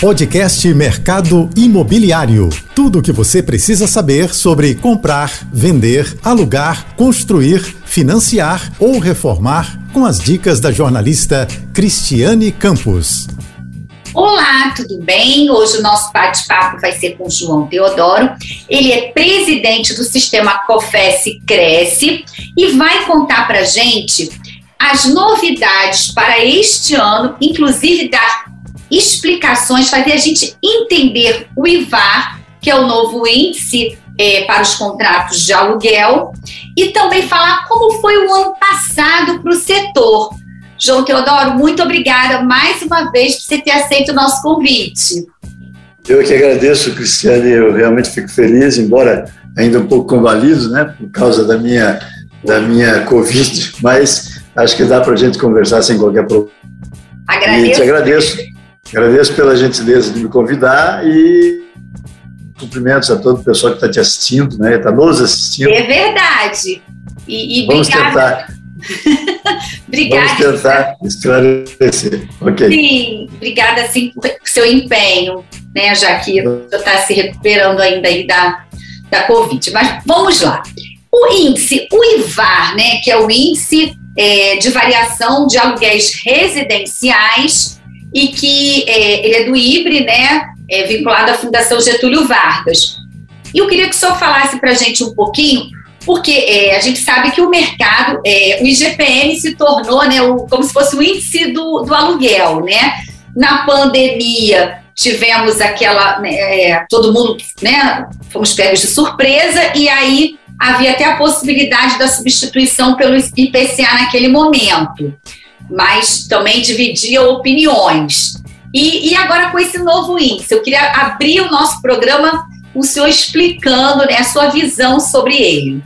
Podcast Mercado Imobiliário. Tudo o que você precisa saber sobre comprar, vender, alugar, construir, financiar ou reformar com as dicas da jornalista Cristiane Campos. Olá, tudo bem? Hoje o nosso bate-papo vai ser com João Teodoro. Ele é presidente do sistema COFES Cresce e vai contar para gente as novidades para este ano, inclusive dar explicações, fazer a gente entender o IVAR, que é o novo índice é, para os contratos de aluguel, e também falar como foi o ano passado para o setor. João Teodoro, muito obrigada mais uma vez por você ter aceito o nosso convite. Eu que agradeço, Cristiane, eu realmente fico feliz, embora ainda um pouco convalido, né, por causa da minha, da minha Covid, mas acho que dá para a gente conversar sem qualquer problema. Agradeço. E te agradeço Agradeço pela gentileza de me convidar e cumprimentos a todo o pessoal que está te assistindo, né? Está nos assistindo. É verdade. E, e Vamos tentar. obrigada. Vamos tentar esclarecer. Ok. Sim, obrigada assim, por seu empenho, né? Já que você está se recuperando ainda aí da, da Covid. Mas vamos lá. O índice, o IVAR, né? Que é o índice é, de variação de aluguéis residenciais e que é, ele é do IBRE, né, é, vinculado à Fundação Getúlio Vargas. E eu queria que o senhor falasse para a gente um pouquinho, porque é, a gente sabe que o mercado, é, o IGPM se tornou né, o, como se fosse o índice do, do aluguel, né? Na pandemia, tivemos aquela, né, é, todo mundo, né, fomos pegos de surpresa, e aí havia até a possibilidade da substituição pelo IPCA naquele momento mas também dividia opiniões. E, e agora com esse novo índice, eu queria abrir o nosso programa o senhor explicando né, a sua visão sobre ele.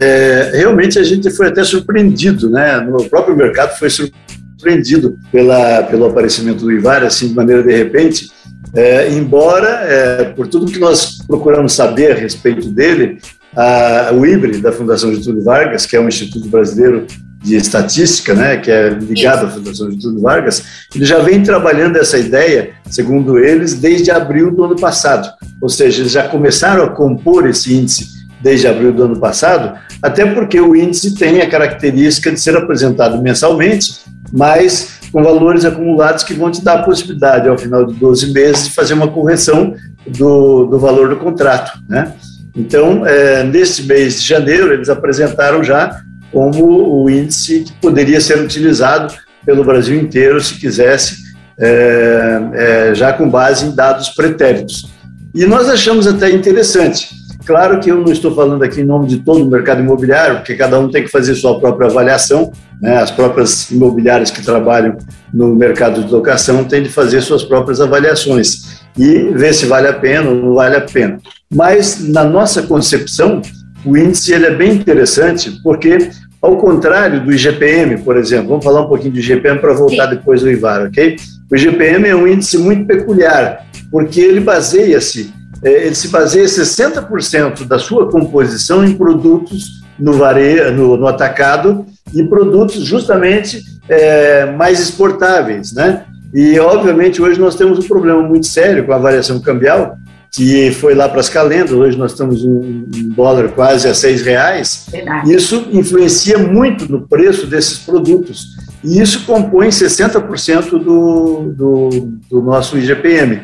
É, realmente a gente foi até surpreendido, né? No próprio mercado foi surpreendido pela, pelo aparecimento do IVAR, assim, de maneira de repente. É, embora, é, por tudo que nós procuramos saber a respeito dele, a, o IBRE, da Fundação Getúlio Vargas, que é um instituto brasileiro de estatística, né, que é ligado à Fundação Getúlio Vargas, ele já vem trabalhando essa ideia, segundo eles, desde abril do ano passado. Ou seja, eles já começaram a compor esse índice desde abril do ano passado, até porque o índice tem a característica de ser apresentado mensalmente, mas com valores acumulados que vão te dar a possibilidade, ao final de 12 meses, de fazer uma correção do, do valor do contrato. Né? Então, é, nesse mês de janeiro, eles apresentaram já como o índice que poderia ser utilizado pelo Brasil inteiro se quisesse, é, é, já com base em dados pretéritos. E nós achamos até interessante. Claro que eu não estou falando aqui em nome de todo o mercado imobiliário, porque cada um tem que fazer sua própria avaliação, né? as próprias imobiliárias que trabalham no mercado de locação têm de fazer suas próprias avaliações e ver se vale a pena ou não vale a pena. Mas, na nossa concepção, o índice ele é bem interessante porque, ao contrário do IGPM, por exemplo, vamos falar um pouquinho do IGPM para voltar Sim. depois do IVAR, ok? O IGPM é um índice muito peculiar, porque ele baseia-se, é, ele se baseia 60% da sua composição em produtos no varejo, no, no atacado e produtos justamente é, mais exportáveis, né? E, obviamente, hoje nós temos um problema muito sério com a variação cambial, que foi lá para as calendas, hoje nós estamos um, um dólar quase a seis reais, Verdade. isso influencia muito no preço desses produtos. E isso compõe 60% do, do, do nosso IGPM.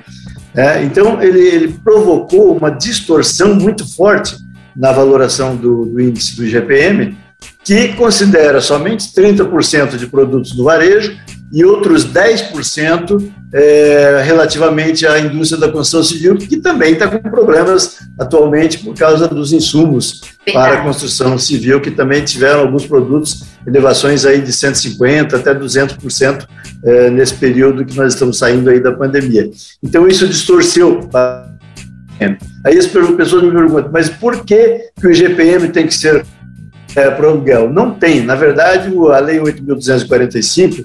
É, então, ele, ele, provocou uma distorção muito forte na valoração do, do índice do IGPM, que considera somente 30% de produtos do varejo e outros 10% é, relativamente à indústria da construção civil, que também está com problemas atualmente por causa dos insumos Verdade. para a construção civil, que também tiveram alguns produtos, elevações aí de 150% até 200% é, nesse período que nós estamos saindo aí da pandemia. Então, isso distorceu. Aí as pessoas me perguntam, mas por que, que o IGPM tem que ser é, para o aluguel? Não tem. Na verdade, a Lei 8.245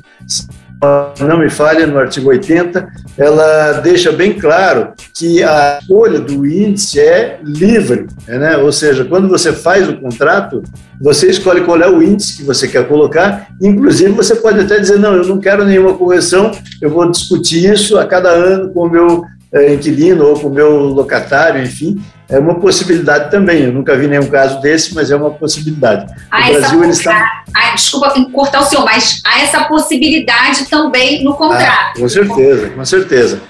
não me falha, no artigo 80, ela deixa bem claro que a escolha do índice é livre, né? ou seja, quando você faz o contrato, você escolhe qual é o índice que você quer colocar, inclusive você pode até dizer, não, eu não quero nenhuma correção, eu vou discutir isso a cada ano com o meu é, inquilino ou com o meu locatário, enfim, é uma possibilidade também. Eu nunca vi nenhum caso desse, mas é uma possibilidade. Ah, o Brasil, ele está... ah, desculpa cortar o senhor, mas há essa possibilidade também no contrato. Ah, com certeza, com certeza.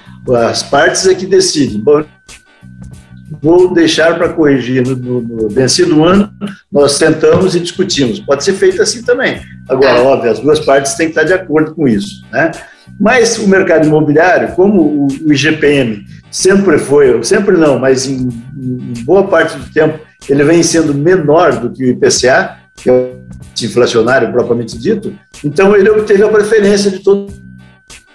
As partes é que decidem. Bom, vou deixar para corrigir no, no, no, vencido ano, nós sentamos e discutimos. Pode ser feito assim também. Agora, ah. óbvio, as duas partes têm que estar de acordo com isso. Né? Mas o mercado imobiliário, como o IGPM sempre foi, sempre não, mas em, em, boa parte do tempo ele vem sendo menor do que o IPCA, que é o inflacionário propriamente dito, então ele obteve a preferência de todo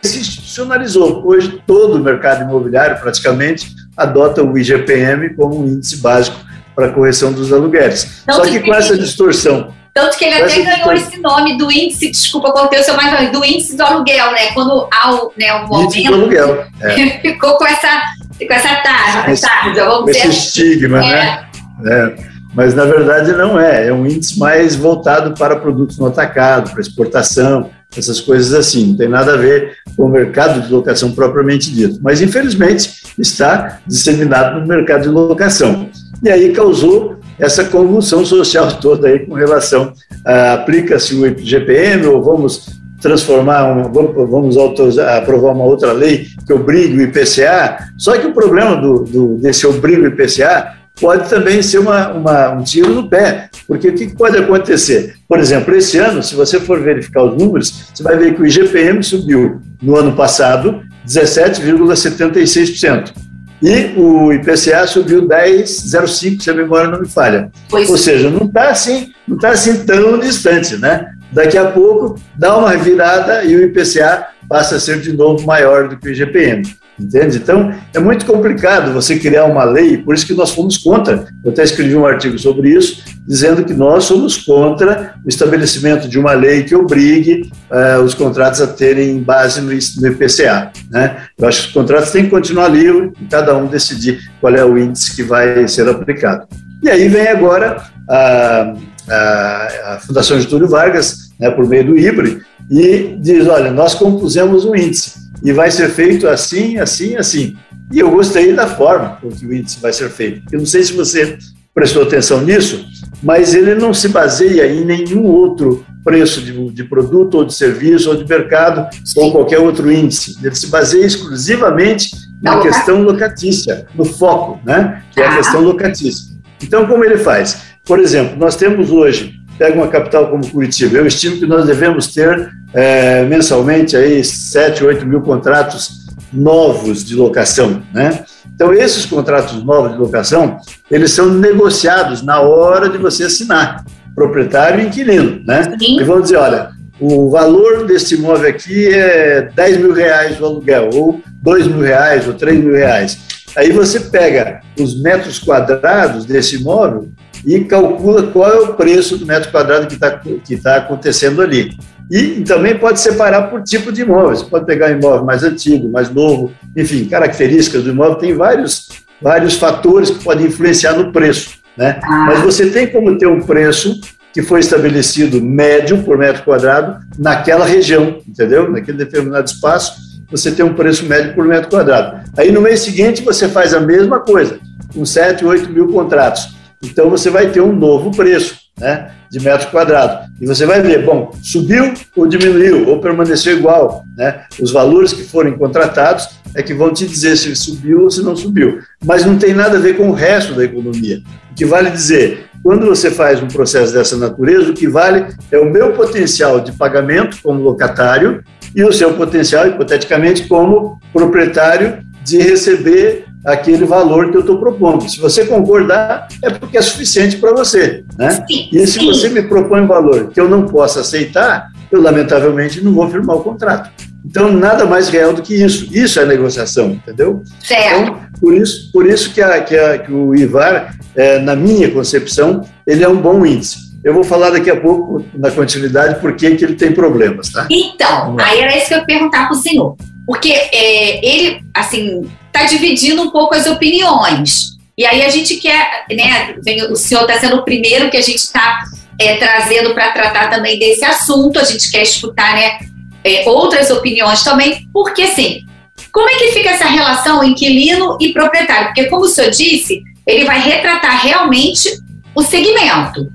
se institucionalizou. Hoje todo o mercado imobiliário praticamente adota o IGPM como um índice básico para a correção dos aluguéis. Só que com essa distorção tanto que ele até ganhou esse nome do índice, desculpa contei o seu mais do índice do aluguel, né? Quando há o, né, o índice do aluguel. É. ficou com essa, com essa tarja, esse, vamos esse estigma, é. né? É. Mas na verdade não é, é um índice mais voltado para produtos no atacado, para exportação, essas coisas assim, não tem nada a ver com o mercado de locação propriamente dito. Mas infelizmente está disseminado no mercado de locação. E aí causou essa convulsão social toda aí com relação a aplica-se o GPM ou vamos transformar, vamos, vamos aprovar uma outra lei que obrigue o IPCA. Só que o problema do, do desse obrigo IPCA pode também ser uma, uma, um tiro no pé, porque o que pode acontecer? Por exemplo, esse ano, se você for verificar os números, você vai ver que o IGPM subiu no ano passado 17,76%. E o IPCA subiu 10,05, se a memória não me falha. Pois Ou seja, não está assim, não tá assim tão distante, né? Daqui a pouco dá uma virada e o IPCA passa a ser de novo maior do que o IGPM. Entende? Então, é muito complicado você criar uma lei, por isso que nós fomos contra. Eu até escrevi um artigo sobre isso, dizendo que nós somos contra o estabelecimento de uma lei que obrigue uh, os contratos a terem base no, IPCA. Né? Eu acho que os contratos têm que continuar livres e cada um decidir qual é o índice que vai ser aplicado. E aí vem agora a, a, a Fundação Getúlio Vargas, né, por meio do IBRE, e diz: olha, nós compusemos um índice e vai ser feito assim, assim, assim. E eu gostei da forma com que o índice vai ser feito. Eu não sei se você prestou atenção nisso, mas ele não se baseia em nenhum outro preço de, de produto ou de serviço ou de mercado Sim. ou qualquer outro índice. Ele se baseia exclusivamente na questão locatícia, no foco, né? que é a ah. questão locatícia. Então, como ele faz? Por exemplo, nós temos hoje, pega uma capital como Curitiba, eu estimo que nós devemos ter é, mensalmente aí 7, 8 mil contratos novos de locação, né? Então, esses contratos novos de locação, eles são negociados na hora de você assinar, proprietário e inquilino, né? Sim. E vão dizer, olha, o valor desse imóvel aqui é 10 mil reais o aluguel, ou 2 mil reais, ou 3 mil reais. Aí você pega os metros quadrados desse imóvel e calcula qual é o preço do metro quadrado que está que tá acontecendo ali. E também pode separar por tipo de imóvel. Você pode pegar um imóvel mais antigo, mais novo, enfim, características do imóvel. Tem vários, vários fatores que podem influenciar no preço. Né? Ah. Mas você tem como ter um preço que foi estabelecido médio por metro quadrado naquela região, entendeu? Naquele determinado espaço, você tem um preço médio por metro quadrado. Aí no mês seguinte você faz a mesma coisa, com 7, 8 mil contratos. Então você vai ter um novo preço né, de metro quadrado. E você vai ver, bom, subiu ou diminuiu, ou permaneceu igual. Né? Os valores que forem contratados é que vão te dizer se subiu ou se não subiu. Mas não tem nada a ver com o resto da economia. O que vale dizer, quando você faz um processo dessa natureza, o que vale é o meu potencial de pagamento como locatário e o seu potencial, hipoteticamente, como proprietário de receber aquele valor que eu estou propondo. Se você concordar, é porque é suficiente para você. Né? Sim, e se sim. você me propõe um valor que eu não possa aceitar, eu lamentavelmente não vou firmar o contrato. Então, nada mais real do que isso. Isso é negociação, entendeu? Certo. Então, por isso, por isso que, a, que, a, que o IVAR, é, na minha concepção, ele é um bom índice. eu vou falar daqui a pouco, na continuidade, por que, que ele tem problemas, tá? Então, aí era isso que eu ia perguntar para o senhor. Porque é, ele, assim, está dividindo um pouco as opiniões. E aí a gente quer, né? O senhor está sendo o primeiro que a gente está é, trazendo para tratar também desse assunto. A gente quer escutar, né? É, outras opiniões também, porque assim, como é que fica essa relação inquilino e proprietário? Porque, como o senhor disse, ele vai retratar realmente o segmento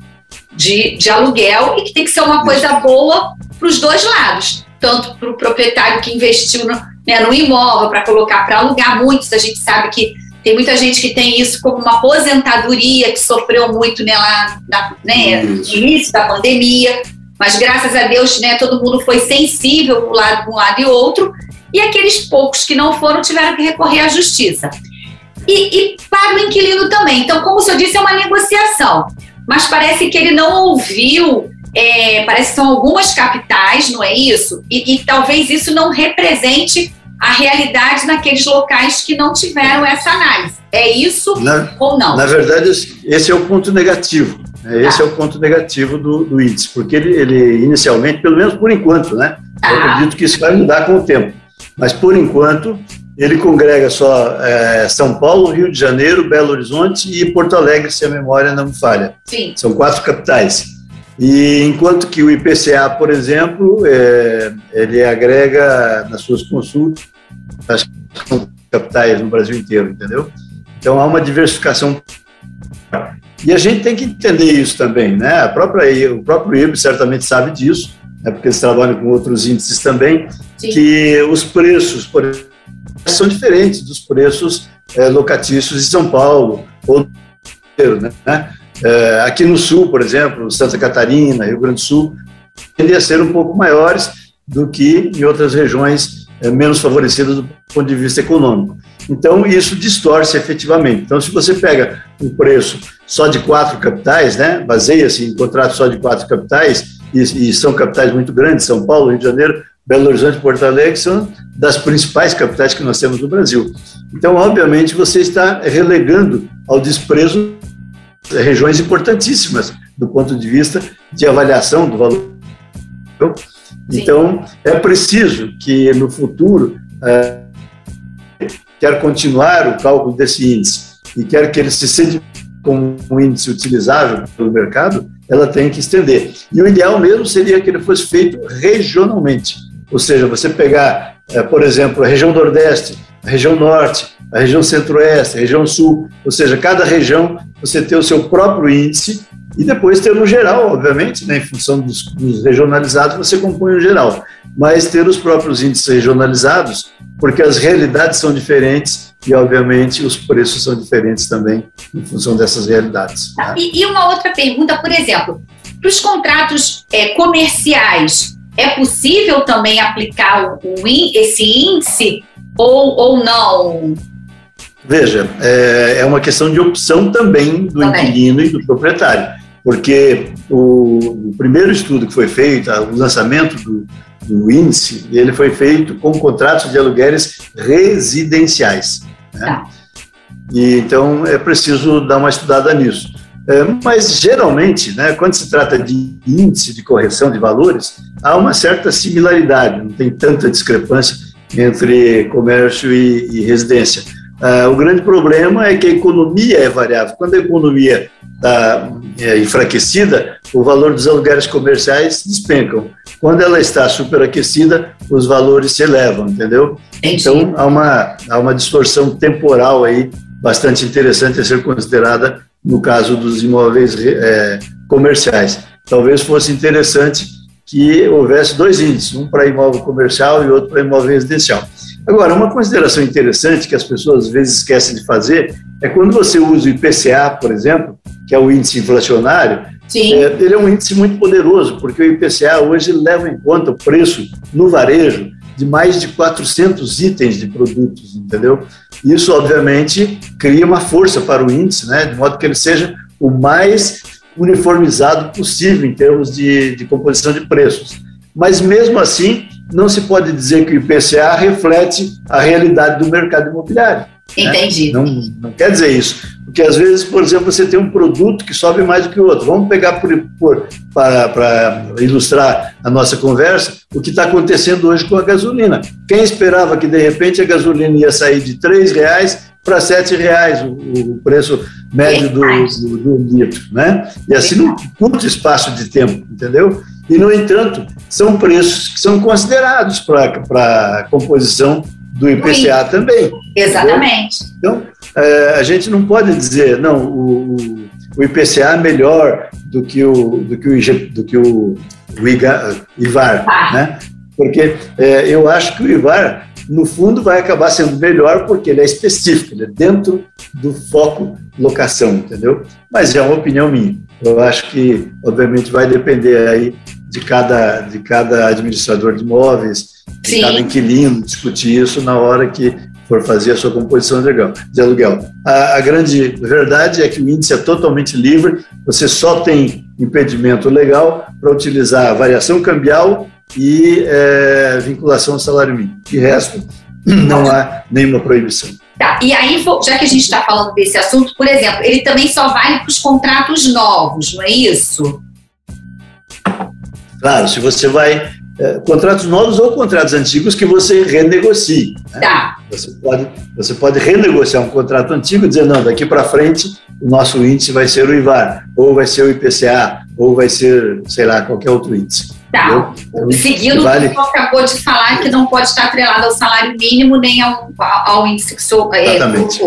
de, de aluguel e que tem que ser uma coisa boa para os dois lados, tanto para o proprietário que investiu no, né, no imóvel para colocar para alugar. Muitos a gente sabe que tem muita gente que tem isso como uma aposentadoria, que sofreu muito né, lá na, né, no início da pandemia, mas graças a Deus né, todo mundo foi sensível para um lado, um lado e outro, e aqueles poucos que não foram tiveram que recorrer à justiça. E, e para o inquilino também. Então, como o senhor disse, é uma negociação mas parece que ele não ouviu. É, parece que são algumas capitais, não é isso? E, e talvez isso não represente a realidade naqueles locais que não tiveram essa análise. É isso na, ou não? Na verdade, esse é o ponto negativo. Né? Esse tá. é o ponto negativo do, do índice, porque ele, ele, inicialmente, pelo menos por enquanto, né? Tá. Eu acredito que isso vai mudar com o tempo. Mas por enquanto, ele congrega só é, São Paulo, Rio de Janeiro, Belo Horizonte e Porto Alegre, se a memória não me falha. Sim. São quatro capitais. E enquanto que o IPCA, por exemplo, é, ele agrega nas suas consultas, as capitais no Brasil inteiro, entendeu? Então há uma diversificação. E a gente tem que entender isso também, né? A própria, o próprio IBE certamente sabe disso, né? porque eles trabalham com outros índices também, Sim. que os preços, por exemplo, são diferentes dos preços é, locatícios de São Paulo ou né? É, aqui no Sul, por exemplo, Santa Catarina, Rio Grande do Sul, tendem a ser um pouco maiores do que em outras regiões é, menos favorecidas do ponto de vista econômico. Então, isso distorce efetivamente. Então, se você pega um preço só de quatse capitais, né, baseia-se em contratos só de quatro capitais, e, e, são capitais muito grandes, São Paulo, Rio de Janeiro, Belo Horizonte Porto Alegre são das principais capitais que nós temos no Brasil. Então, obviamente, você está relegando ao desprezo regiões importantíssimas do ponto de vista de avaliação do valor. Então, é preciso que no futuro é, quer continuar o cálculo desse índice e quer que ele se sente como um índice utilizável pelo mercado, ela tem que estender. E o ideal mesmo seria que ele fosse feito regionalmente. Ou seja, você pegar, é, por exemplo, a região Nordeste, a região Norte, a região Centro-Oeste, a região Sul, ou seja, cada região você ter o seu próprio índice e depois ter no geral, obviamente, né, em função dos, dos regionalizados, você compõe o geral, mas ter os próprios índices regionalizados, porque as realidades são diferentes e, obviamente, os preços são diferentes também em função dessas realidades. Né? E, e, uma outra pergunta, por exemplo, para os contratos é, comerciais, é possível também aplicar o, o esse índice ou, ou não? Veja, é, é uma questão de opção também do também. inquilino e do proprietário, porque o, o, primeiro estudo que foi feito, o lançamento do, do índice, ele foi feito com contratos de aluguéis residenciais. Né? Tá. E, então, é preciso dar uma estudada nisso. É, mas, geralmente, né, quando se trata de índice de correção de valores, há uma certa similaridade, não tem tanta discrepância entre comércio e, e residência. Uh, o grande problema é que a economia é variável. Quando a economia está é, enfraquecida, o valor dos aluguéis comerciais despencam. Quando ela está superaquecida, os valores se elevam, entendeu? Entendi. Então, há uma, há uma distorção temporal aí bastante interessante a ser considerada no caso dos imóveis é, comerciais. Talvez fosse interessante que houvesse dois índices, um para imóvel comercial e outro para imóvel residencial. Agora, uma consideração interessante que as pessoas às vezes esquecem de fazer é quando você usa o IPCA, por exemplo, que é o índice inflacionário, é, ele é um índice muito poderoso, porque o IPCA hoje leva em conta o preço no varejo de mais de 400 itens de produtos, entendeu? Isso, obviamente, cria uma força para o índice, né, de modo que ele seja o mais uniformizado possível em termos de, de composição de preços. Mas, mesmo assim, não se pode dizer que o IPCA reflete a realidade do mercado imobiliário. Entendi. Né? Não, não quer dizer isso. Porque às vezes, por exemplo, você tem um produto que sobe mais do que o outro. Vamos pegar por, por para ilustrar a nossa conversa o que está acontecendo hoje com a gasolina. Quem esperava que de repente a gasolina ia sair de R$ reais para R$ reais o, o, preço médio do, do, do, litro, né? E assim num curto espaço de tempo, entendeu? E no entanto são preços que são considerados para a composição do IPCA Sim. também. Exatamente. Entendeu? Então é, a gente não pode dizer, não, o, o IPCA é melhor do que o, do que o, IG, do que o, o IVAR, ah. né? Porque é, eu acho que o IVAR, no fundo, vai acabar sendo melhor porque ele é específico, ele é dentro do foco locação, entendeu? Mas é uma opinião minha. Eu acho que, obviamente, vai depender aí de cada, de cada administrador de imóveis, de Sim. cada inquilino, discutir isso na hora que for fazer a sua composição de aluguel. De aluguel. A, a, grande verdade é que o índice é totalmente livre, você só tem impedimento legal para utilizar a variação cambial e é, vinculação ao salário mínimo. De resto, não há nenhuma proibição. Tá, e aí, já que a gente está falando desse assunto, por exemplo, ele também só vale para os contratos novos, não é isso? Claro, se você vai é, contratos novos ou contratos antigos que você renegocie. Né? Tá. Você, pode, você pode renegociar um contrato antigo e dizer, não, daqui para frente o nosso índice vai ser o IVAR, ou vai ser o IPCA, ou vai ser, sei lá, qualquer outro índice. Tá. Então, Seguindo vale... o que você acabou de falar, que não pode estar atrelado ao salário mínimo nem ao, ao índice que sou. É, Exatamente.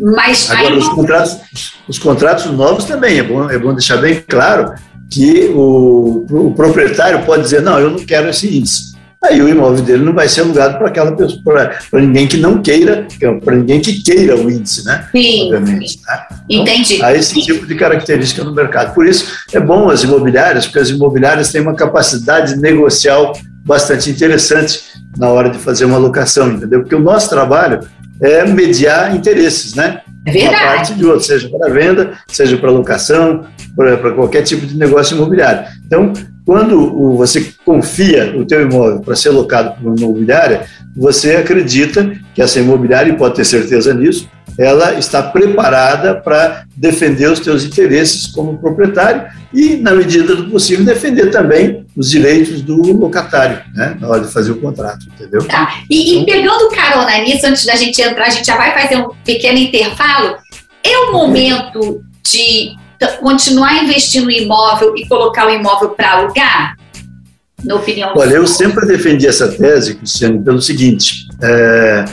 Mas Agora, aí... os, contratos, os contratos novos também, é bom, é bom deixar bem claro que o, o proprietário pode dizer, não, eu não quero esse índice. Aí o imóvel dele não vai ser alugado para aquela pessoa, para ninguém que não queira, para ninguém que queira o índice, né? Sim. Obviamente. Né? Então, Entendi. Há esse tipo de característica no mercado. Por isso é bom as imobiliárias, porque as imobiliárias têm uma capacidade negocial bastante interessante na hora de fazer uma locação, entendeu? Porque o nosso trabalho é mediar interesses, né? É verdade. Uma parte de outra, seja para venda, seja para locação, para qualquer tipo de negócio imobiliário. Então, quando você confia o teu imóvel para ser locado por uma imobiliária, você acredita que essa imobiliária, e pode ter certeza nisso, ela está preparada para defender os teus interesses como proprietário e, na medida do possível, defender também os direitos do locatário, né, na hora de fazer o contrato, entendeu? Tá. E, e pegando carona nisso, antes da gente entrar, a gente já vai fazer um pequeno intervalo. É o momento de continuar investindo em imóvel e colocar o imóvel para alugar? Na opinião Olha, eu sempre defendi essa tese, Cristiane, pelo seguinte: é,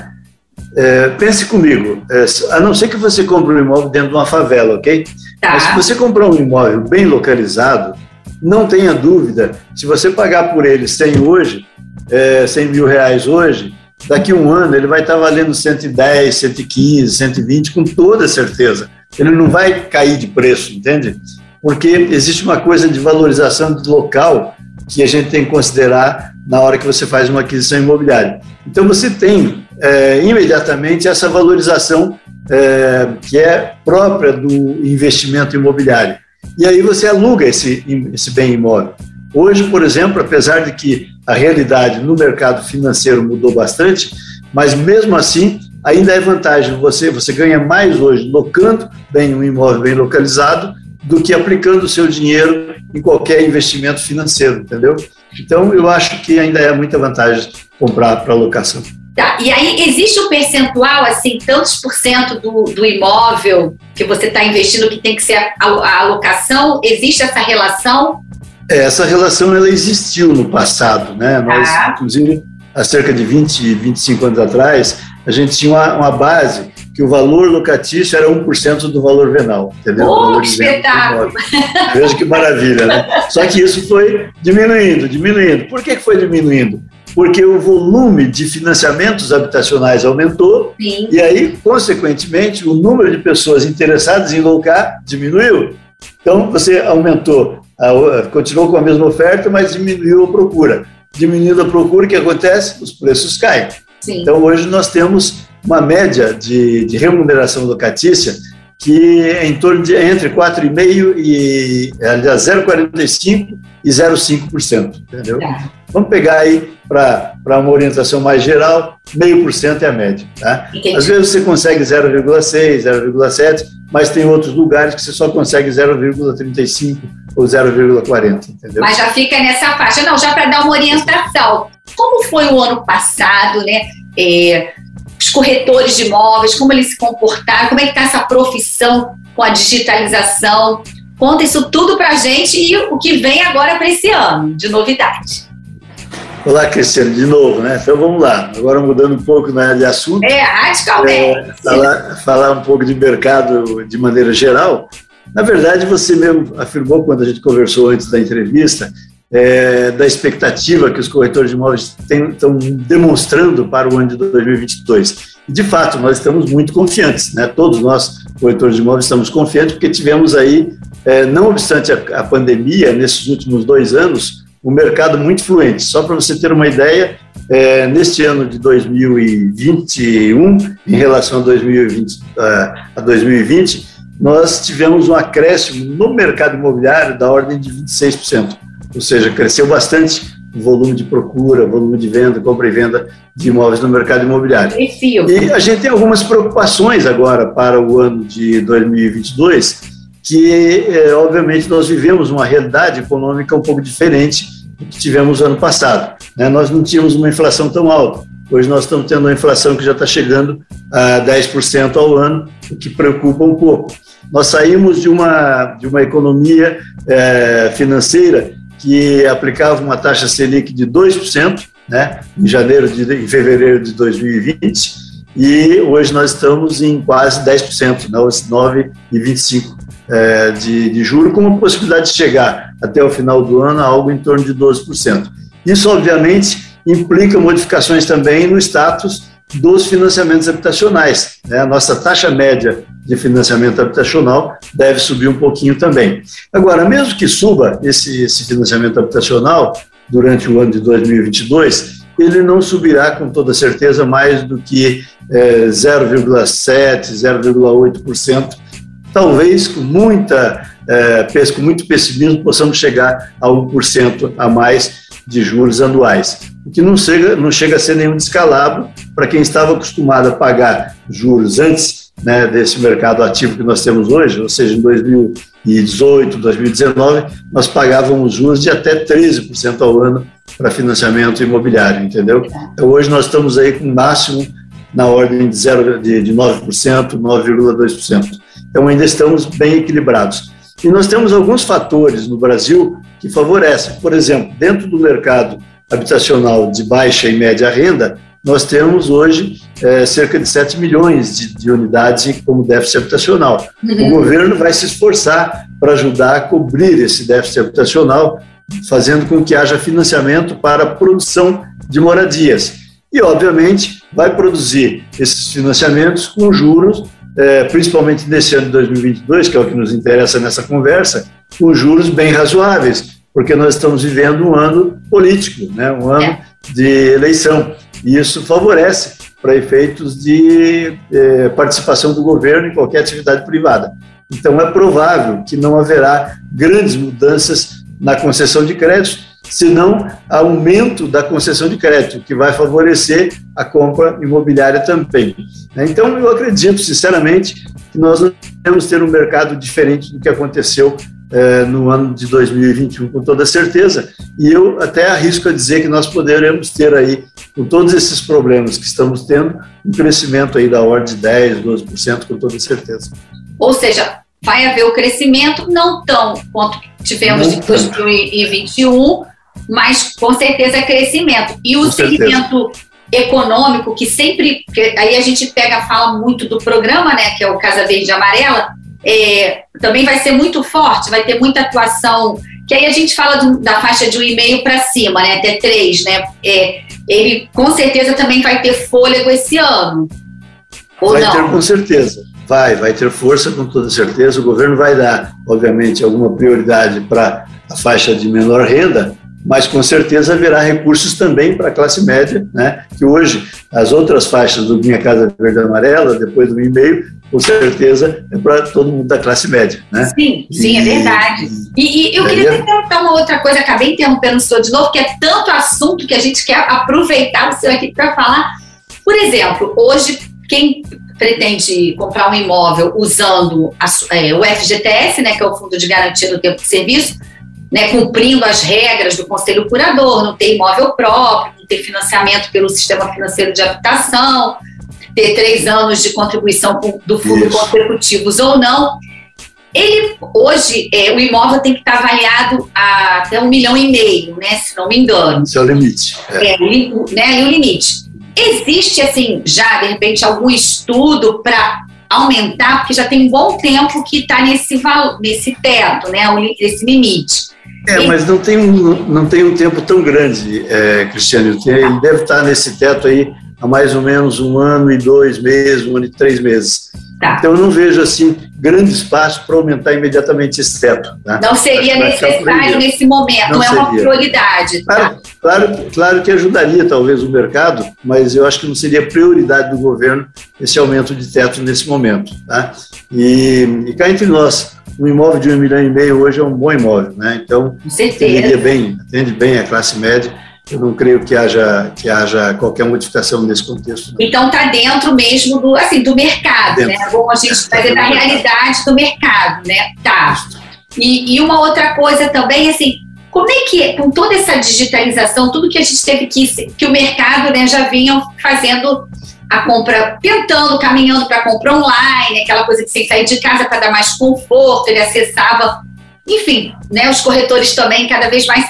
é, pense comigo, é, a não ser que você compre um imóvel dentro de uma favela, ok? Tá. Mas se você comprar um imóvel bem localizado, não tenha dúvida, se você pagar por ele 100 hoje, é, 100 mil reais hoje, daqui a um ano ele vai estar valendo 110, 115, 120, com toda certeza ele não vai cair de preço, entende? Porque existe uma coisa de valorização do local que a gente tem que considerar na hora que você faz uma aquisição imobiliária. Então você tem é, imediatamente essa valorização é, que é própria do investimento imobiliário. E aí você aluga esse, esse bem imóvel. Hoje, por exemplo, apesar de que a realidade no mercado financeiro mudou bastante, mas mesmo assim ainda é vantagem você, você ganha mais hoje locando bem um imóvel bem localizado do que aplicando o seu dinheiro em qualquer investimento financeiro, entendeu? Então, eu acho que ainda é muita vantagem comprar para locação. Tá, e aí existe um percentual, assim, tantos por cento do, do imóvel que você está investindo que tem que ser a, a alocação? Existe essa relação? É, essa relação ela existiu no passado, né? Nós, ah. inclusive, há cerca de 20, 25 anos atrás, a gente tinha uma, uma base que o valor locatício era 1% do valor venal, entendeu? Oh, que espetáculo! Veja que maravilha, né? Só que isso foi diminuindo, diminuindo. Por que foi diminuindo? Porque o volume de financiamentos habitacionais aumentou Sim. e aí, consequentemente, o número de pessoas interessadas em locar diminuiu. Então, você aumentou, continuou com a mesma oferta, mas diminuiu a procura. Diminuindo a procura, o que acontece? Os preços caem. Sim. Então, hoje nós temos uma média de, de remuneração locatícia que é em torno de entre 4,5% e, aliás, 0,45% e 0,5%, entendeu? É. Vamos pegar aí para uma orientação mais geral, meio por cento é a média, tá? Às vezes você consegue 0,6%, 0,7%, mas tem outros lugares que você só consegue 0,35% ou 0,40%, entendeu? Mas já fica nessa faixa. Não, já para dar uma orientação. Como foi o ano passado, né? É, os corretores de imóveis, como eles se comportaram, como é que está essa profissão com a digitalização. Conta isso tudo para a gente e o que vem agora para esse ano de novidade. Olá, Cristiano, de novo, né? Então vamos lá. Agora mudando um pouco né, de assunto. É, radicalmente. É, falar, falar um pouco de mercado de maneira geral. Na verdade, você mesmo afirmou quando a gente conversou antes da entrevista é, da expectativa que os corretores de imóveis estão demonstrando para o ano de 2022. E, de fato, nós estamos muito confiantes, né? todos nós, corretores de imóveis, estamos confiantes, porque tivemos aí, é, não obstante a, a pandemia, nesses últimos dois anos, um mercado muito fluente. Só para você ter uma ideia, é, neste ano de 2021, em relação a 2020, a 2020, nós tivemos um acréscimo no mercado imobiliário da ordem de 26% ou seja, cresceu bastante o volume de procura, volume de venda, compra e venda de imóveis no mercado imobiliário. E a gente tem algumas preocupações agora para o ano de 2022, que, é, obviamente, nós vivemos uma realidade econômica um pouco diferente do que tivemos ano passado. Né? Nós não tínhamos uma inflação tão alta. Hoje nós estamos tendo uma inflação que já está chegando a 10% ao ano, o que preocupa um pouco. Nós saímos de uma, de uma economia é, financeira que aplicava uma taxa Selic de 2%, né, em janeiro de, em fevereiro de 2020, e hoje nós estamos em quase 10%, né, 9,25% é, de, de juro, com uma possibilidade de chegar até o final do ano a algo em torno de 12%. Isso, obviamente, implica modificações também no status dos financiamentos habitacionais. Né? A nossa taxa média de financiamento habitacional deve subir um pouquinho também. Agora, mesmo que suba esse, esse financiamento habitacional durante o ano de 2022, ele não subirá com toda certeza mais do que é, 0,7%, 0,8%. Talvez com muita é, com muito pessimismo possamos chegar a 1% a mais de juros anuais, que não chega, não chega a ser nenhum descalabro para quem estava acostumado a pagar juros antes né, desse mercado ativo que nós temos hoje, ou seja, em 2018, 2019, nós pagávamos juros de até 13% ao ano para financiamento imobiliário, entendeu? Então, hoje nós estamos aí com máximo na ordem de, zero, de, de 9%, 9,2%. Então, ainda estamos bem equilibrados. E nós temos alguns fatores no Brasil que favorecem. Por exemplo, dentro do mercado habitacional de baixa e média renda, nós temos hoje é, cerca de 7 milhões de, de unidades como déficit habitacional. Uhum. O governo vai se esforçar para ajudar a cobrir esse déficit habitacional, fazendo com que haja financiamento para a produção de moradias. E, obviamente, vai produzir esses financiamentos com juros, é, principalmente nesse ano de 2022, que é o que nos interessa nessa conversa, com juros bem razoáveis, porque nós estamos vivendo um ano político, né, um ano é. de eleição. E isso favorece para efeitos de eh, participação do governo em qualquer atividade privada. Então, é provável que não haverá grandes mudanças na concessão de crédito, senão aumento da concessão de crédito, que vai favorecer a compra imobiliária também. Então, eu acredito, sinceramente, que nós vamos ter um mercado diferente do que aconteceu é, no ano de 2021, com toda certeza. E eu até arrisco a dizer que nós poderemos ter aí, com todos esses problemas que estamos tendo, um crescimento aí da ordem de 10%, 12%, com toda certeza. Ou seja, vai haver o crescimento não tão quanto tivemos em 2021, mas com certeza crescimento. E o com segmento certeza. econômico, que sempre. Que aí a gente pega, fala muito do programa, né, que é o Casa Verde e Amarela, é, também vai ser muito forte, vai ter muita atuação. Que aí a gente fala do, da faixa de um e meio para cima, né? Até três, né? É, ele com certeza também vai ter fôlego esse ano. Ou vai não? ter com certeza. Vai, vai ter força com toda certeza. O governo vai dar, obviamente, alguma prioridade para a faixa de menor renda, mas com certeza haverá recursos também para a classe média, né? que hoje as outras faixas do Minha Casa Verde e Amarela, depois do e-mail, com certeza é para todo mundo da classe média. Né? Sim, sim, é e, é verdade. E, e eu queria é... perguntar uma outra coisa, acabei interrompendo o senhor de novo, que é tanto assunto que a gente quer aproveitar o senhor aqui para falar. Por exemplo, hoje, quem pretende comprar um imóvel usando a, é, o FGTS, né, que é o Fundo de Garantia do Tempo de Serviço, né, cumprindo as regras do Conselho Curador, não ter imóvel próprio, não ter financiamento pelo Sistema Financeiro de Habitação, ter três anos de contribuição do fundo Isso. consecutivos ou não. Ele, hoje, é, o imóvel tem que estar avaliado a até um milhão e meio, né, se não me engano. Esse é o limite. É, é né, o limite. Existe, assim, já, de repente, algum estudo para aumentar, porque já tem um bom tempo que está nesse, nesse teto, né, esse limite. É, mas não tem um, não tem um tempo tão grande, é, Cristiano. Ele deve estar nesse teto aí há mais ou menos um ano e dois meses, um ano e três meses. Tá. Então, eu não vejo assim grande espaço para aumentar imediatamente esse teto. Né? Não seria necessário nesse momento, não, não é uma prioridade. Tá? Claro, claro, claro que ajudaria talvez o mercado, mas eu acho que não seria prioridade do governo esse aumento de teto nesse momento. Tá? E, e cá entre nós, um imóvel de um milhão e meio hoje é um bom imóvel, né? Então, atende bem, atende bem a classe média. Eu não creio que haja, que haja qualquer modificação nesse contexto. Não. Então está dentro mesmo do, assim, do mercado, dentro. né? Bom a gente fazer da realidade do mercado, né? Tá. E, e uma outra coisa também, assim, como é que, com toda essa digitalização, tudo que a gente teve que, que o mercado né, já vinha fazendo a compra, tentando, caminhando para compra online, aquela coisa de sem sair de casa para dar mais conforto, ele acessava, enfim, né, os corretores também cada vez mais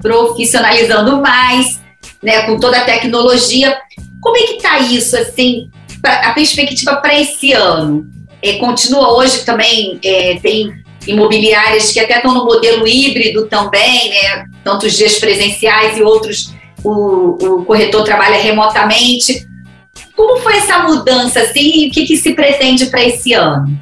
profissionalizando mais, né, com toda a tecnologia. Como é que está isso, assim, a perspectiva para esse ano? É, continua hoje também, é, tem imobiliárias que até estão no modelo híbrido também, né, tantos dias presenciais e outros o, o corretor trabalha remotamente. Como foi essa mudança assim, e o que, que se pretende para esse ano?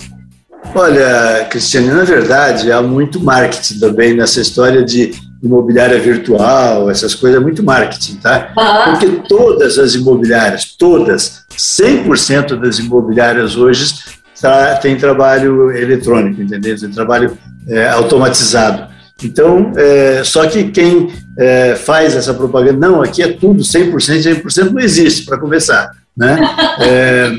Olha, Cristiane, na verdade, há muito marketing também nessa história de imobiliária virtual, essas coisas, é muito marketing, tá? Porque todas as imobiliárias, todas, 100% das imobiliárias hoje tá, tem trabalho eletrônico, entendeu? Tem trabalho é, automatizado. Então, é, só que quem é, faz essa propaganda, não, aqui é tudo 100%, 100% não existe, para começar. Né? É,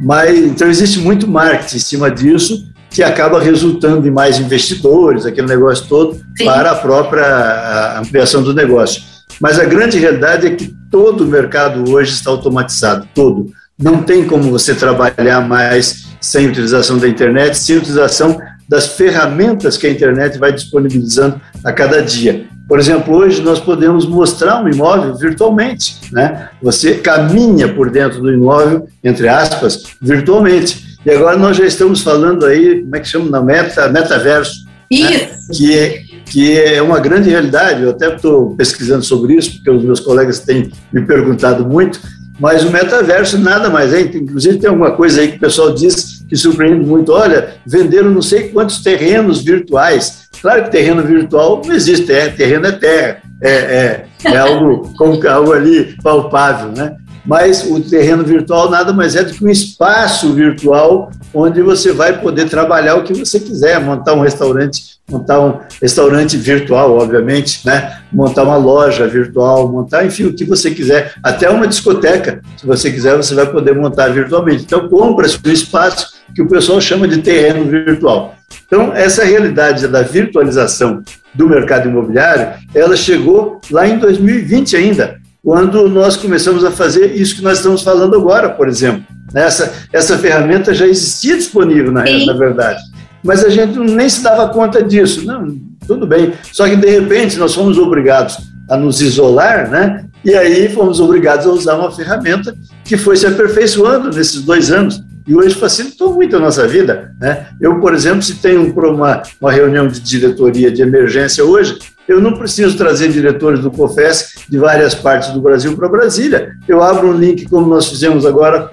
mas, então, existe muito marketing em cima disso, que acaba resultando em mais investidores, aquele negócio todo, Sim. para a própria ampliação do negócio. Mas a grande realidade é que todo o mercado hoje está automatizado, todo. Não tem como você trabalhar mais sem utilização da internet, sem utilização das ferramentas que a internet vai disponibilizando a cada dia. Por exemplo, hoje nós podemos mostrar um imóvel virtualmente, né? Você caminha por dentro do imóvel, entre aspas, virtualmente. E agora nós já estamos falando aí, como é que chama, na meta, metaverso. Né? Isso. Né? Que, é, que é uma grande realidade. Eu até estou pesquisando sobre isso, porque os meus colegas têm me perguntado muito. Mas o metaverso nada mais é. Inclusive, tem alguma coisa aí que o pessoal diz que surpreende muito. Olha, venderam não sei quantos terrenos virtuais. Claro que terreno virtual não existe, é, terreno é terra, é, é, é algo, algo ali palpável, né? mas o terreno virtual nada mais é do que um espaço virtual onde você vai poder trabalhar o que você quiser, montar um restaurante, montar um restaurante virtual, obviamente, né? montar uma loja virtual, montar, enfim, o que você quiser, até uma discoteca, se você quiser, você vai poder montar virtualmente. Então, compra-se um espaço que o pessoal chama de terreno virtual. Então, essa realidade da virtualização do mercado imobiliário, ela chegou lá em 2020 ainda quando nós começamos a fazer isso que nós estamos falando agora, por exemplo. Essa, essa ferramenta já existia disponível, na, na verdade, mas a gente nem se dava conta disso. Não, tudo bem. Só que, de repente, nós fomos obrigados a nos isolar, né? E aí fomos obrigados a usar uma ferramenta que foi se aperfeiçoando nesses dois anos e hoje facilitou muito a nossa vida. Né? Eu, por exemplo, se tenho uma, uma reunião de diretoria de emergência hoje, eu não preciso trazer diretores do COFES de várias partes do Brasil para Brasília. Eu abro um link, como nós fizemos agora,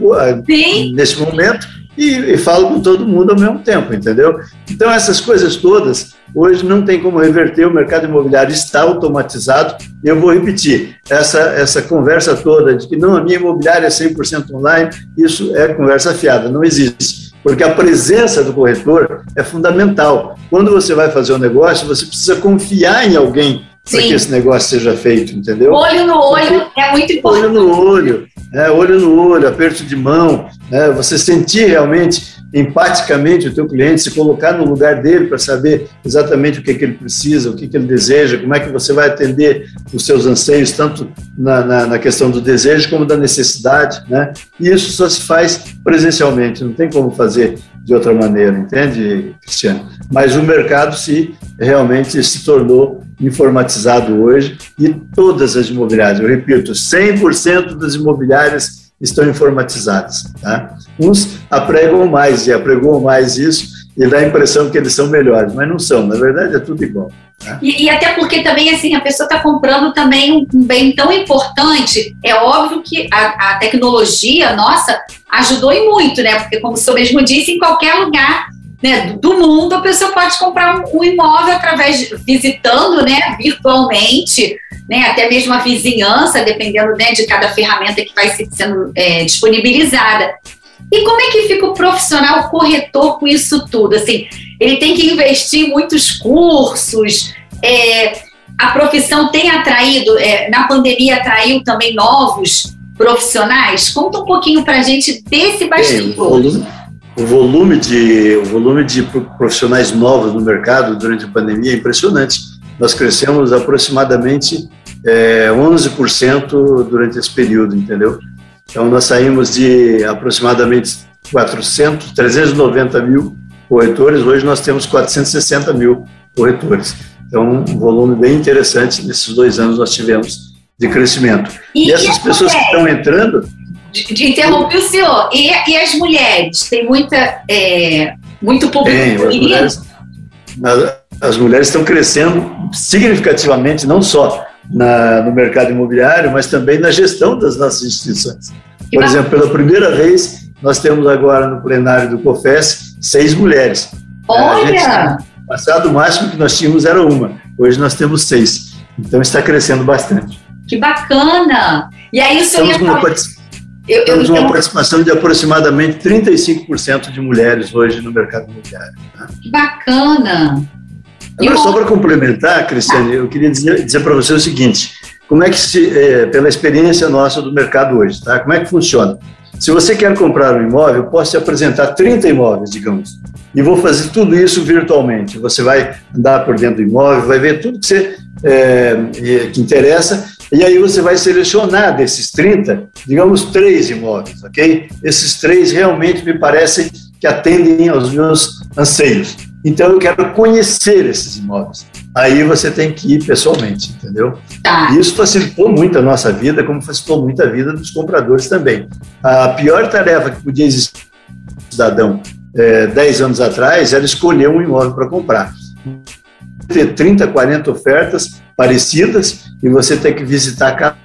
Sim. nesse momento, e, e, falo com todo mundo ao mesmo tempo, entendeu? Então, essas coisas todas Hoje não tem como reverter, o mercado imobiliário está automatizado. E eu vou repetir, essa, essa conversa toda de que não, a minha imobiliária é 100% online, isso é conversa fiada, não existe. Porque a presença do corretor é fundamental. Quando você vai fazer um negócio, você precisa confiar em alguém para que esse negócio seja feito, entendeu? Olho no olho é muito importante. Olho no olho, é, olho no olho, aperto de mão, né, você sentir realmente empaticamente o teu cliente, se colocar no lugar dele para saber exatamente o que, que ele precisa, o que, que ele deseja, como é que você vai atender os seus anseios, tanto na, na, na, questão do desejo como da necessidade, né? E isso só se faz presencialmente, não tem como fazer de outra maneira, entende, Cristiano? Mas o mercado se realmente se tornou informatizado hoje e todas as imobiliárias, eu repito, 100% das imobiliárias estão informatizadas. Tá? Uns apregam mais e apregoam mais isso e dá a impressão que eles são melhores, mas não são, na verdade é tudo igual. Tá? E, e, até porque também assim a pessoa está comprando também um bem tão importante, é óbvio que a, a tecnologia nossa ajudou e muito, né? Porque como o senhor mesmo disse, em qualquer lugar né, do mundo, a pessoa pode comprar um, um imóvel através de, visitando, né, virtualmente, né, até mesmo a vizinhança, dependendo né, de cada ferramenta que vai sendo é, disponibilizada. E como é que fica o profissional corretor com isso tudo? Assim, ele tem que investir em muitos cursos. É, a profissão tem atraído, é, na pandemia atraiu também novos profissionais. Conta um pouquinho para a gente desse bastidor o volume de o volume de profissionais novos no mercado durante a pandemia é impressionante. Nós crescemos aproximadamente é, 11% durante esse período, entendeu? Então nós saímos de aproximadamente 400, 390 mil corretores, hoje nós temos 460 mil corretores. Então um volume bem interessante nesses dois anos nós tivemos de crescimento. E, e essas pessoas que estão entrando de, de interromper o senhor. E, e as mulheres? Tem muita, é, muito público Tem, as mulheres, as mulheres estão crescendo significativamente, não só na, no mercado imobiliário, mas também na gestão das nossas instituições. Por exemplo, pela primeira vez, nós temos agora no plenário do COFES seis mulheres. Olha! Gente, passado o máximo que nós tínhamos era uma, hoje nós temos seis. Então está crescendo bastante. Que bacana! E aí o senhor ia falar... Eu, Temos uma participação de aproximadamente 35% de mulheres hoje no mercado imobiliário. Né? Que bacana! Agora, só para complementar, Cristiane, eu queria dizer, dizer para você o seguinte: como é que se, é, pela experiência nossa do mercado hoje, tá? Como é que funciona? Se você quer comprar um imóvel, eu posso te apresentar 30 imóveis, digamos, e vou fazer tudo isso virtualmente. Você vai andar por dentro do imóvel, vai ver tudo que você é, que interessa e aí você vai selecionar desses 30, digamos, três imóveis, ok? Esses três realmente me parecem que atendem aos meus anseios. Então eu quero conhecer esses imóveis. Aí você tem que ir pessoalmente, entendeu? Tá. Isso facilitou muito a nossa vida, como facilitou muito a vida dos compradores também. A pior tarefa que podia existir um cidadão é, 10 anos atrás era escolher um imóvel para comprar. Ter 30, 40 ofertas parecidas e você tem que visitar cada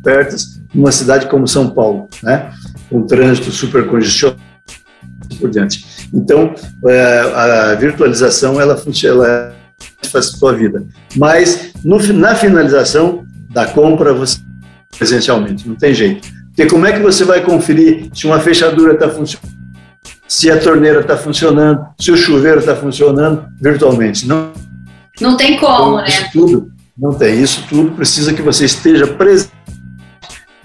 ofertas numa cidade como São Paulo, né? Com trânsito super congestionado por diante. Então, é, a virtualização ela funciona, ela facilitou a vida. Mas no, na finalização da compra você presencialmente, não tem jeito. Porque como é que você vai conferir se uma fechadura está funcionando, se a torneira está funcionando, se o chuveiro está funcionando virtualmente? Não. Não tem como, né? Isso tudo não tem. Isso tudo precisa que você esteja presente.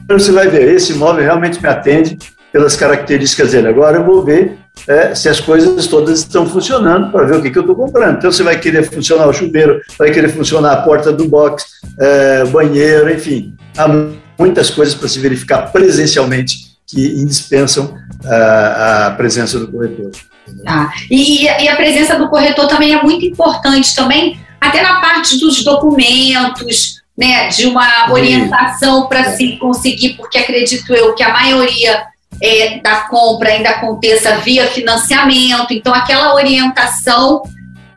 Então, você vai ver, esse imóvel realmente me atende pelas características dele. Agora eu vou ver é, se as coisas todas estão funcionando para ver o que, que eu estou comprando. Então você vai querer funcionar o chuveiro, vai querer funcionar a porta do box, é, banheiro, enfim. Há muitas coisas para se verificar presencialmente que indispensam a, a presença do corretor. Ah, e, e a presença do corretor também é muito importante também até na parte dos documentos, né, de uma orientação para se conseguir, porque acredito eu que a maioria é, da compra ainda aconteça via financiamento, então aquela orientação,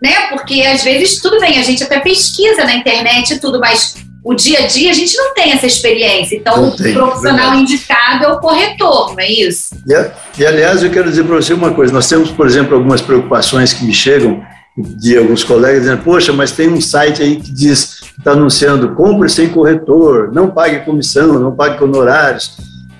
né, porque às vezes tudo bem, a gente até pesquisa na internet e tudo, mas o dia a dia a gente não tem essa experiência, então o profissional verdade. indicado é o corretor, não é isso? E, e aliás, eu quero dizer para você uma coisa, nós temos, por exemplo, algumas preocupações que me chegam de alguns colegas dizendo, poxa, mas tem um site aí que diz, está anunciando, compre sem corretor, não pague comissão, não pague honorários.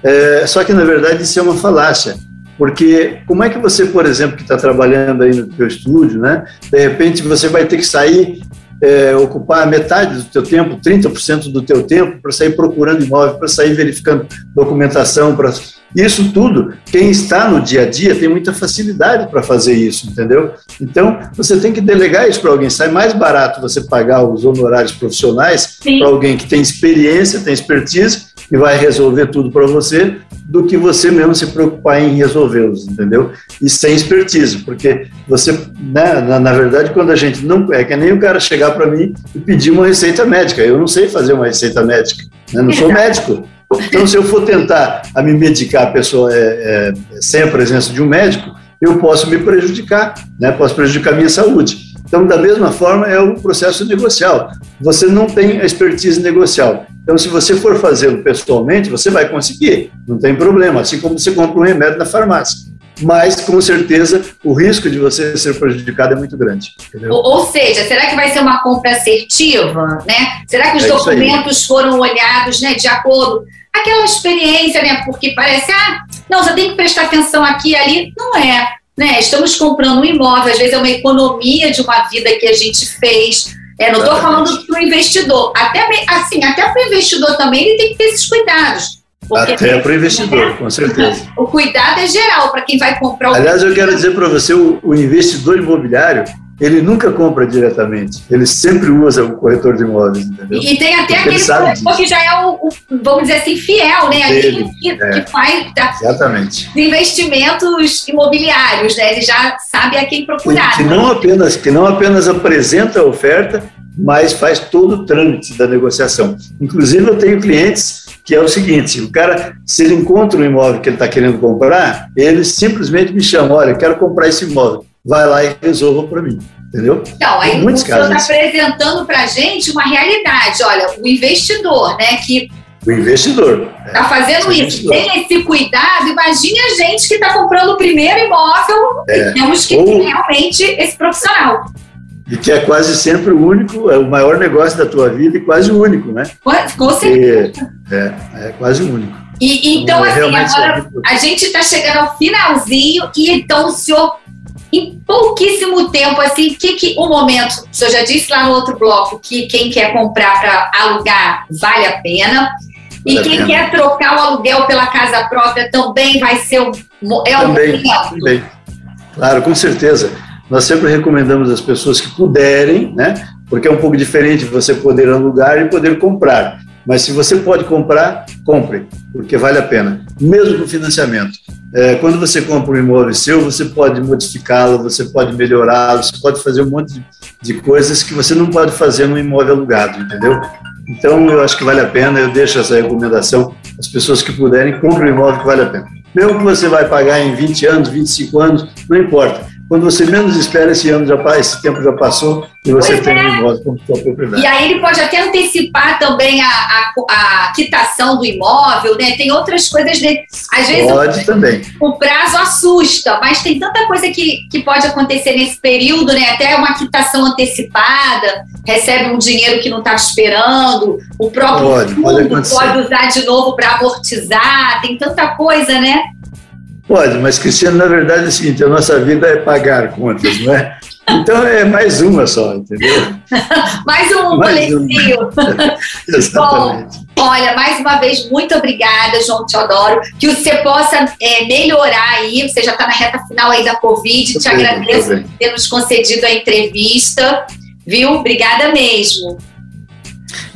É, só que, na verdade, isso é uma falácia. Porque como é que você, por exemplo, que está trabalhando aí no teu estúdio, né, de repente você vai ter que sair, é, ocupar metade do teu tempo, 30% do teu tempo, para sair procurando imóvel, para sair verificando documentação, para isso tudo, quem está no dia a dia tem muita facilidade para fazer isso, entendeu? Então, você tem que delegar isso para alguém. Sai mais barato você pagar os honorários profissionais para alguém que tem experiência, tem expertise e vai resolver tudo para você, do que você mesmo se preocupar em resolvê-los, entendeu? E sem expertise, porque você, né, na, na, verdade, quando a gente não. É que nem o cara chegar para mim e pedir uma receita médica. Eu não sei fazer uma receita médica, né? não sou médico. Então, se eu for tentar a me medicar a pessoa é, é, sem a presença de um médico, eu posso me prejudicar, né? posso prejudicar a minha saúde. Então, da mesma forma, é o processo negocial. Você não tem a expertise negocial. Então, se você for fazê-lo pessoalmente, você vai conseguir, não tem problema, assim como você compra um remédio na farmácia. Mas, com certeza, o risco de você ser prejudicado é muito grande. Ou, ou, seja, será que vai ser uma compra assertiva? Né? Será que os é documentos foram olhados né, de acordo aquela experiência, né? Porque parece, ah, não, você tem que prestar atenção aqui e ali. Não é. Né? Estamos comprando um imóvel, às vezes é uma economia de uma vida que a gente fez é, não estou falando para o investidor. Até, assim, até para o investidor também ele tem que ter esses cuidados. Até para o investidor, com certeza. O cuidado é geral para quem vai comprar o. Aliás, eu quero dizer para você: o, o, investidor imobiliário ele nunca compra diretamente, ele sempre usa o corretor de imóveis, entendeu? E, tem até Porque aquele corretor que já é o, o, vamos dizer assim, fiel, né? Aquele que, é, que faz tá, exatamente. investimentos imobiliários, né? Ele já sabe a quem procurar. Que, que não apenas, que não apenas apresenta a oferta, mas faz todo o trâmite da negociação. Inclusive, eu tenho clientes que é o seguinte: o cara, se ele encontra um imóvel que ele está querendo comprar, ele simplesmente me chama: olha, eu quero comprar esse imóvel vai lá e resolva para mim. Entendeu? Então, aí o senhor está apresentando para a gente uma realidade. Olha, o investidor, né, que o investidor. Está é, fazendo isso. Tem esse cuidado. Imagine a gente que está comprando o primeiro imóvel é. temos que Ou, ter realmente esse profissional. E que é quase sempre o único, é o maior negócio da tua vida e quase o único, né? Com certeza. É, é quase o único. E, então, então assim, agora a gente está chegando ao finalzinho e então o senhor em pouquíssimo tempo, assim, que, que o momento, o senhor já disse lá no outro bloco que quem quer comprar para alugar vale a pena. E quem pena. quer trocar o aluguel pela casa própria também vai ser o, é o também, momento. Também. Claro, com certeza. Nós sempre recomendamos às pessoas que puderem, né? Porque é um pouco diferente você poder alugar e poder comprar. Mas se você pode comprar, compre, porque vale a pena, mesmo com financiamento. É, quando você compra um imóvel seu, você pode modificá-lo, você pode melhorá-lo, você pode fazer um monte de, de coisas que você não pode fazer num imóvel alugado, entendeu? Então, eu acho que vale a pena, eu deixo essa recomendação às pessoas que puderem, compre um imóvel que vale a pena. Mesmo que você vai pagar em 20 anos, 25 anos, não importa quando você menos espera, esse ano já esse tempo já passou e você pois tem é. um imóvel como sua propriedade. E aí ele pode até antecipar também a, a, a quitação do imóvel, né? Tem outras coisas, de, às vezes pode o, também. o prazo assusta, mas tem tanta coisa que, que pode acontecer nesse período, né? Até uma quitação antecipada, recebe um dinheiro que não estava esperando, o próprio pode, fundo pode, pode usar de novo para amortizar, tem tanta coisa, né? Pode, mas Cristiano, na verdade é o seguinte: a nossa vida é pagar contas, não é? Então é mais uma só, entendeu? mais um boletinho. Exatamente. Bom, olha, mais uma vez, muito obrigada, João Teodoro. Que você possa é, melhorar aí. Você já está na reta final aí da Covid. Te bem, agradeço por ter nos concedido a entrevista. Viu? Obrigada mesmo.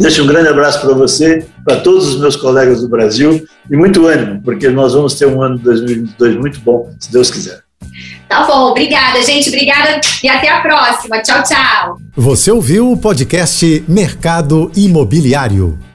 Deixo um grande abraço para você, para todos os meus colegas do Brasil e muito ânimo, porque nós vamos ter um ano de 2022 muito bom, se Deus quiser. Tá bom, obrigada, gente. Obrigada e até a próxima. Tchau, tchau. Você ouviu o podcast Mercado Imobiliário.